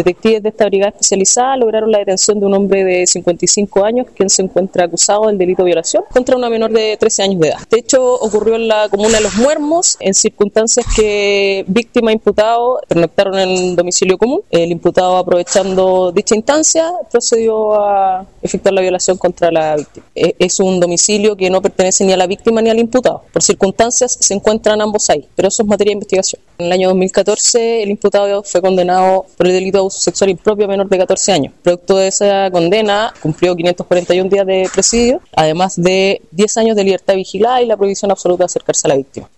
Detectives de esta brigada especializada lograron la detención de un hombre de 55 años quien se encuentra acusado del delito de violación contra una menor de 13 años de edad. Este hecho ocurrió en la comuna de Los Muermos en circunstancias que víctima e imputado pernoctaron en domicilio común. El imputado aprovechando dicha instancia procedió a efectuar la violación contra la víctima. E, es un domicilio que no pertenece ni a la víctima ni al imputado. Por circunstancias se encuentran ambos ahí, pero eso es materia de investigación. En el año 2014 el imputado fue condenado por el delito de abuso sexual impropio a menor de 14 años. Producto de esa condena cumplió 541 días de presidio, además de 10 años de libertad vigilada y la prohibición absoluta de acercarse a la víctima.